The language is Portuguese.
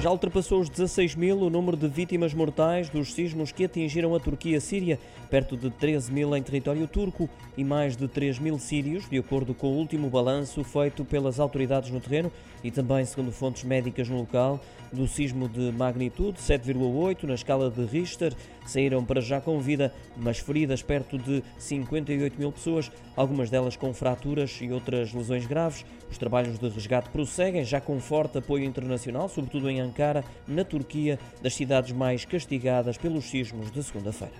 Já ultrapassou os 16 mil o número de vítimas mortais dos sismos que atingiram a Turquia-Síria, perto de 13 mil em território turco e mais de 3 mil sírios, de acordo com o último balanço feito pelas autoridades no terreno e também segundo fontes médicas no local. Do sismo de magnitude 7,8 na escala de Richter, saíram para já com vida, mas feridas perto de 58 mil pessoas, algumas delas com fraturas e outras lesões graves. Os trabalhos de resgate prosseguem, já com forte apoio internacional, sobretudo em Ankara, na Turquia, das cidades mais castigadas pelos sismos de segunda-feira.